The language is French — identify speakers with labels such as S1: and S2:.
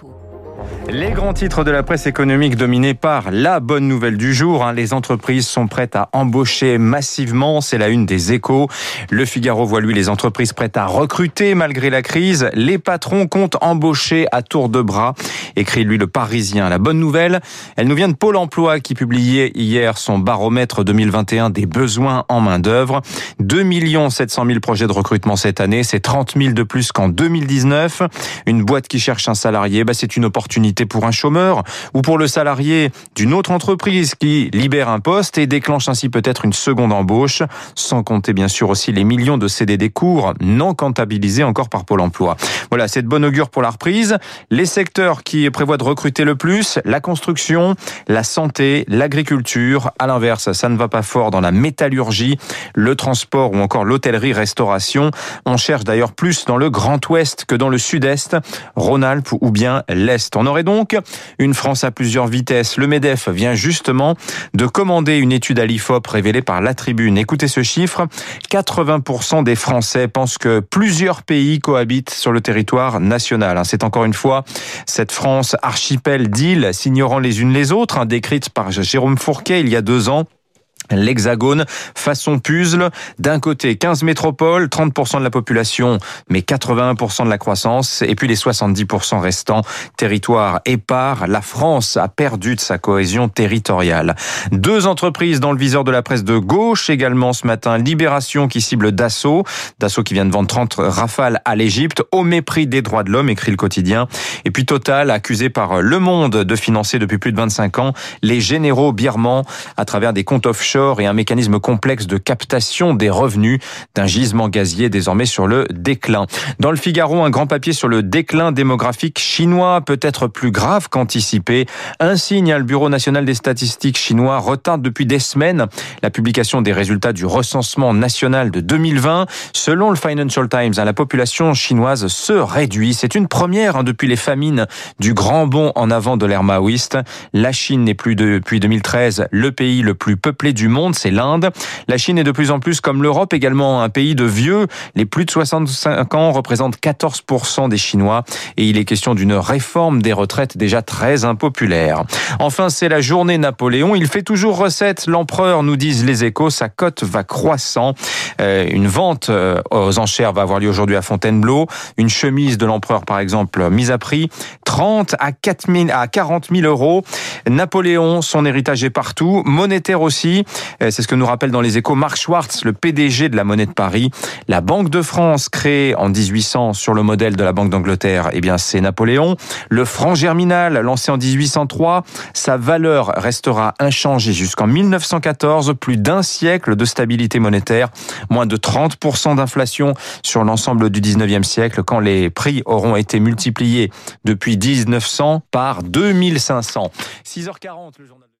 S1: Échos.
S2: Les grands titres de la presse économique dominés par la bonne nouvelle du jour. Hein. Les entreprises sont prêtes à embaucher massivement. C'est la une des échos. Le Figaro voit lui les entreprises prêtes à recruter malgré la crise. Les patrons comptent embaucher à tour de bras. Écrit lui le Parisien. La bonne nouvelle, elle nous vient de Pôle emploi qui publiait hier son baromètre 2021 des besoins en main d'œuvre. 2 700 000 projets de recrutement cette année. C'est 30 000 de plus qu'en 2019. Une boîte qui cherche un salarié, bah, c'est une opportunité pour un chômeur ou pour le salarié d'une autre entreprise qui libère un poste et déclenche ainsi peut-être une seconde embauche, sans compter bien sûr aussi les millions de CDD courts non comptabilisés encore par Pôle emploi. Voilà, c'est de bon augure pour la reprise. Les secteurs qui prévoient de recruter le plus, la construction, la santé, l'agriculture. À l'inverse, ça ne va pas fort dans la métallurgie, le transport ou encore l'hôtellerie-restauration. On cherche d'ailleurs plus dans le Grand Ouest que dans le Sud-Est, Rhône-Alpes ou bien l'Est. On aurait donc une France à plusieurs vitesses. Le MEDEF vient justement de commander une étude à l'IFOP révélée par la Tribune. Écoutez ce chiffre, 80% des Français pensent que plusieurs pays cohabitent sur le territoire national. Hein, c'est encore une fois cette France archipel d'îles s'ignorant les unes les autres, hein, décrite par Jérôme Fourquet il y a deux ans L'hexagone, façon puzzle, d'un côté 15 métropoles, 30% de la population, mais 81% de la croissance, et puis les 70% restants, territoire épars, la France a perdu de sa cohésion territoriale. Deux entreprises dans le viseur de la presse de gauche également ce matin, Libération qui cible Dassault, Dassault qui vient de vendre 30 rafales à l'Égypte, au mépris des droits de l'homme, écrit le quotidien, et puis Total, accusé par Le Monde de financer depuis plus de 25 ans les généraux birmans à travers des comptes offshore et un mécanisme complexe de captation des revenus d'un gisement gazier désormais sur le déclin. Dans le Figaro, un grand papier sur le déclin démographique chinois, peut-être plus grave qu'anticipé. Un signe, le Bureau national des statistiques chinois retarde depuis des semaines la publication des résultats du recensement national de 2020. Selon le Financial Times, hein, la population chinoise se réduit. C'est une première hein, depuis les famines du grand bond en avant de l'ère maoïste. La Chine n'est plus depuis 2013 le pays le plus peuplé du monde, c'est l'Inde. La Chine est de plus en plus comme l'Europe également un pays de vieux. Les plus de 65 ans représentent 14% des Chinois et il est question d'une réforme des retraites déjà très impopulaire. Enfin, c'est la journée Napoléon. Il fait toujours recette. L'empereur, nous disent les échos, sa cote va croissant. Euh, une vente euh, aux enchères va avoir lieu aujourd'hui à Fontainebleau. Une chemise de l'empereur, par exemple, mise à prix 30 à 4 000, à 40 000 euros. Napoléon, son héritage est partout. Monétaire aussi. Euh, c'est ce que nous rappelle dans les échos Marc Schwartz, le PDG de la Monnaie de Paris. La Banque de France, créée en 1800 sur le modèle de la Banque d'Angleterre, eh bien, c'est Napoléon. Le franc germinal, lancé en 1803, sa valeur restera inchangée jusqu'en 1914, plus d'un siècle de stabilité monétaire, moins de 30% d'inflation sur l'ensemble du 19e siècle, quand les prix auront été multipliés depuis 1900 par 2500. 6h40, le journal.